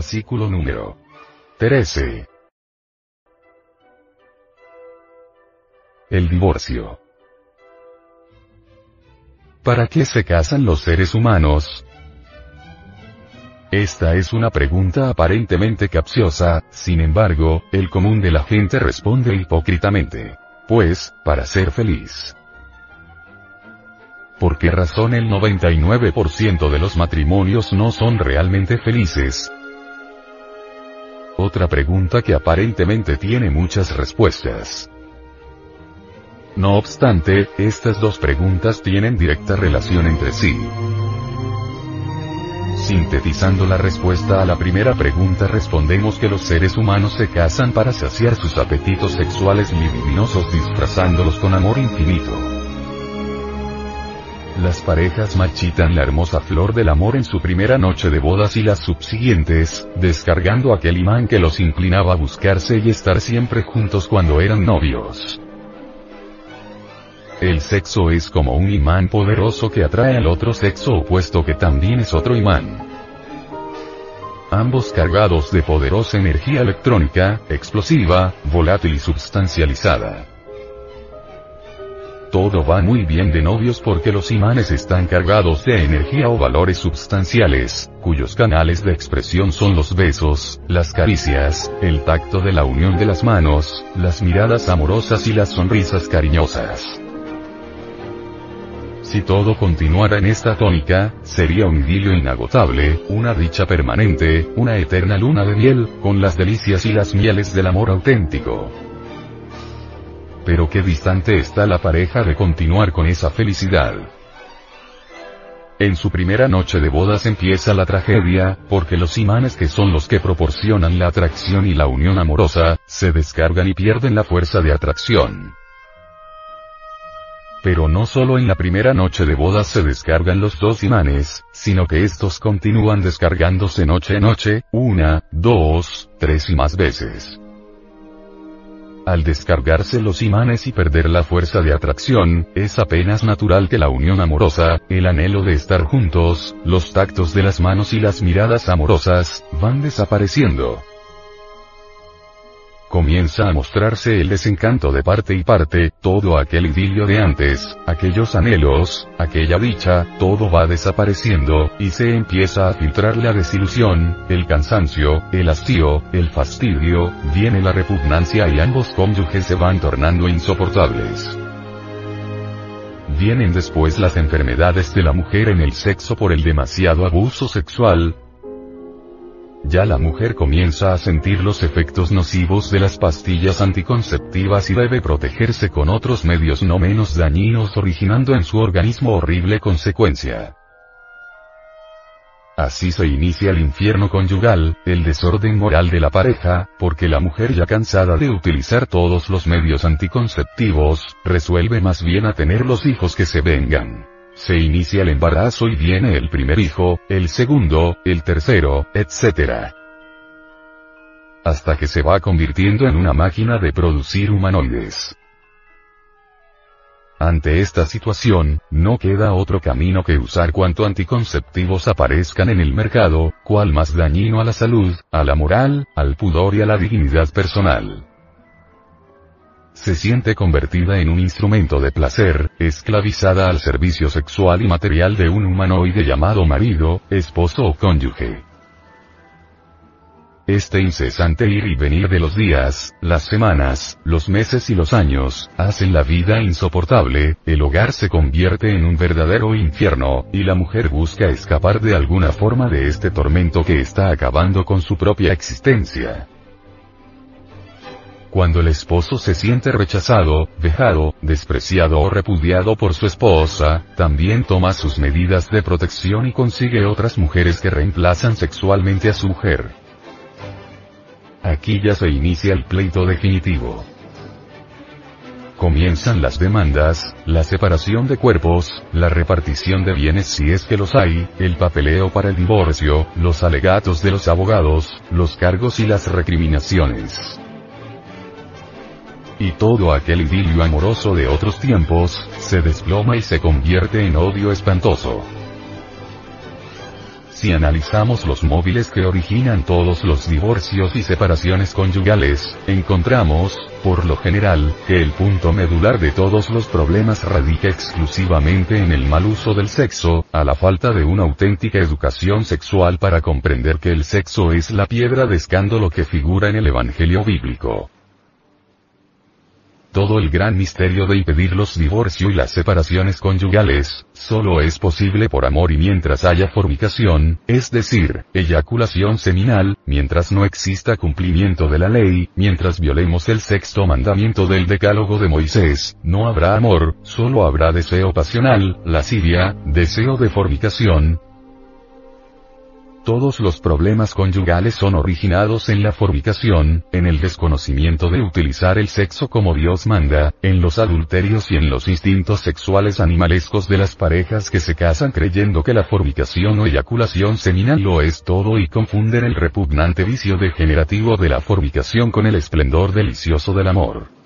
Fascículo número 13. El divorcio. ¿Para qué se casan los seres humanos? Esta es una pregunta aparentemente capciosa, sin embargo, el común de la gente responde hipócritamente. Pues, para ser feliz. ¿Por qué razón el 99% de los matrimonios no son realmente felices? Otra pregunta que aparentemente tiene muchas respuestas. No obstante, estas dos preguntas tienen directa relación entre sí. Sintetizando la respuesta a la primera pregunta respondemos que los seres humanos se casan para saciar sus apetitos sexuales libidinosos disfrazándolos con amor infinito. Las parejas marchitan la hermosa flor del amor en su primera noche de bodas y las subsiguientes, descargando aquel imán que los inclinaba a buscarse y estar siempre juntos cuando eran novios. El sexo es como un imán poderoso que atrae al otro sexo opuesto que también es otro imán. Ambos cargados de poderosa energía electrónica, explosiva, volátil y substancializada. Todo va muy bien de novios porque los imanes están cargados de energía o valores substanciales, cuyos canales de expresión son los besos, las caricias, el tacto de la unión de las manos, las miradas amorosas y las sonrisas cariñosas. Si todo continuara en esta tónica, sería un idilio inagotable, una dicha permanente, una eterna luna de miel, con las delicias y las mieles del amor auténtico. Pero qué distante está la pareja de continuar con esa felicidad. En su primera noche de bodas empieza la tragedia, porque los imanes que son los que proporcionan la atracción y la unión amorosa, se descargan y pierden la fuerza de atracción. Pero no solo en la primera noche de bodas se descargan los dos imanes, sino que estos continúan descargándose noche a noche, una, dos, tres y más veces. Al descargarse los imanes y perder la fuerza de atracción, es apenas natural que la unión amorosa, el anhelo de estar juntos, los tactos de las manos y las miradas amorosas, van desapareciendo comienza a mostrarse el desencanto de parte y parte, todo aquel idilio de antes, aquellos anhelos, aquella dicha, todo va desapareciendo, y se empieza a filtrar la desilusión, el cansancio, el hastío, el fastidio, viene la repugnancia y ambos cónyuges se van tornando insoportables. Vienen después las enfermedades de la mujer en el sexo por el demasiado abuso sexual, ya la mujer comienza a sentir los efectos nocivos de las pastillas anticonceptivas y debe protegerse con otros medios no menos dañinos originando en su organismo horrible consecuencia. Así se inicia el infierno conyugal, el desorden moral de la pareja, porque la mujer ya cansada de utilizar todos los medios anticonceptivos, resuelve más bien a tener los hijos que se vengan. Se inicia el embarazo y viene el primer hijo, el segundo, el tercero, etc. Hasta que se va convirtiendo en una máquina de producir humanoides. Ante esta situación, no queda otro camino que usar cuanto anticonceptivos aparezcan en el mercado, cual más dañino a la salud, a la moral, al pudor y a la dignidad personal se siente convertida en un instrumento de placer, esclavizada al servicio sexual y material de un humanoide llamado marido, esposo o cónyuge. Este incesante ir y venir de los días, las semanas, los meses y los años, hacen la vida insoportable, el hogar se convierte en un verdadero infierno, y la mujer busca escapar de alguna forma de este tormento que está acabando con su propia existencia. Cuando el esposo se siente rechazado, vejado, despreciado o repudiado por su esposa, también toma sus medidas de protección y consigue otras mujeres que reemplazan sexualmente a su mujer. Aquí ya se inicia el pleito definitivo. Comienzan las demandas, la separación de cuerpos, la repartición de bienes si es que los hay, el papeleo para el divorcio, los alegatos de los abogados, los cargos y las recriminaciones y todo aquel idilio amoroso de otros tiempos, se desploma y se convierte en odio espantoso. Si analizamos los móviles que originan todos los divorcios y separaciones conyugales, encontramos, por lo general, que el punto medular de todos los problemas radica exclusivamente en el mal uso del sexo, a la falta de una auténtica educación sexual para comprender que el sexo es la piedra de escándalo que figura en el Evangelio bíblico. Todo el gran misterio de impedir los divorcios y las separaciones conyugales, solo es posible por amor y mientras haya fornicación, es decir, eyaculación seminal, mientras no exista cumplimiento de la ley, mientras violemos el sexto mandamiento del decálogo de Moisés, no habrá amor, solo habrá deseo pasional, lascivia, deseo de fornicación, todos los problemas conyugales son originados en la fornicación, en el desconocimiento de utilizar el sexo como Dios manda, en los adulterios y en los instintos sexuales animalescos de las parejas que se casan creyendo que la fornicación o eyaculación seminal lo es todo y confunden el repugnante vicio degenerativo de la fornicación con el esplendor delicioso del amor.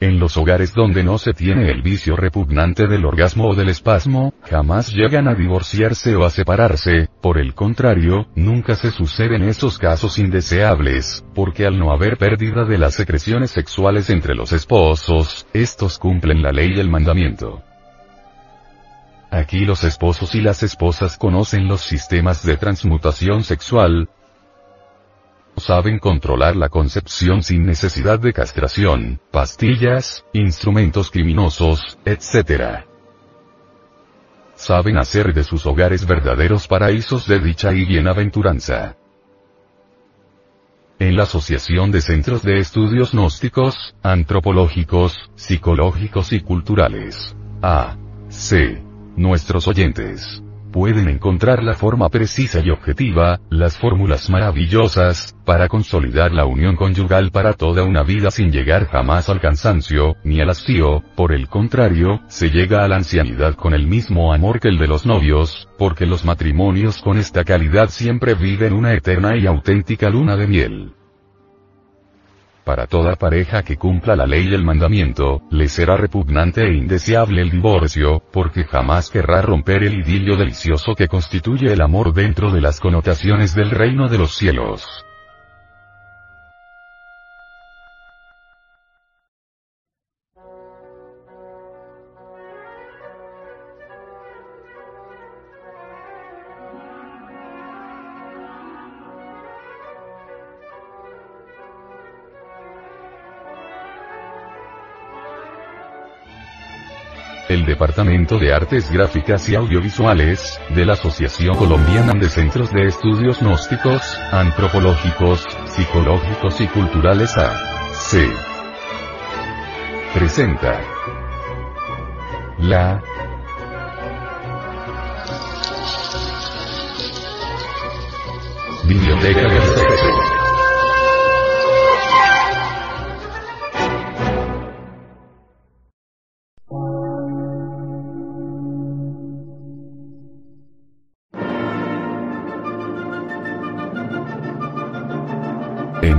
En los hogares donde no se tiene el vicio repugnante del orgasmo o del espasmo, jamás llegan a divorciarse o a separarse, por el contrario, nunca se suceden esos casos indeseables, porque al no haber pérdida de las secreciones sexuales entre los esposos, estos cumplen la ley y el mandamiento. Aquí los esposos y las esposas conocen los sistemas de transmutación sexual, saben controlar la concepción sin necesidad de castración, pastillas, instrumentos criminosos, etc. Saben hacer de sus hogares verdaderos paraísos de dicha y bienaventuranza. En la Asociación de Centros de Estudios Gnósticos, Antropológicos, Psicológicos y Culturales. A. C. Nuestros oyentes pueden encontrar la forma precisa y objetiva, las fórmulas maravillosas, para consolidar la unión conyugal para toda una vida sin llegar jamás al cansancio, ni al hastío, por el contrario, se llega a la ancianidad con el mismo amor que el de los novios, porque los matrimonios con esta calidad siempre viven una eterna y auténtica luna de miel. Para toda pareja que cumpla la ley y el mandamiento, le será repugnante e indeseable el divorcio, porque jamás querrá romper el idilio delicioso que constituye el amor dentro de las connotaciones del reino de los cielos. Departamento de Artes Gráficas y Audiovisuales, de la Asociación Colombiana de Centros de Estudios Gnósticos, Antropológicos, Psicológicos y Culturales A. C. Presenta. La. Biblioteca del Sexo.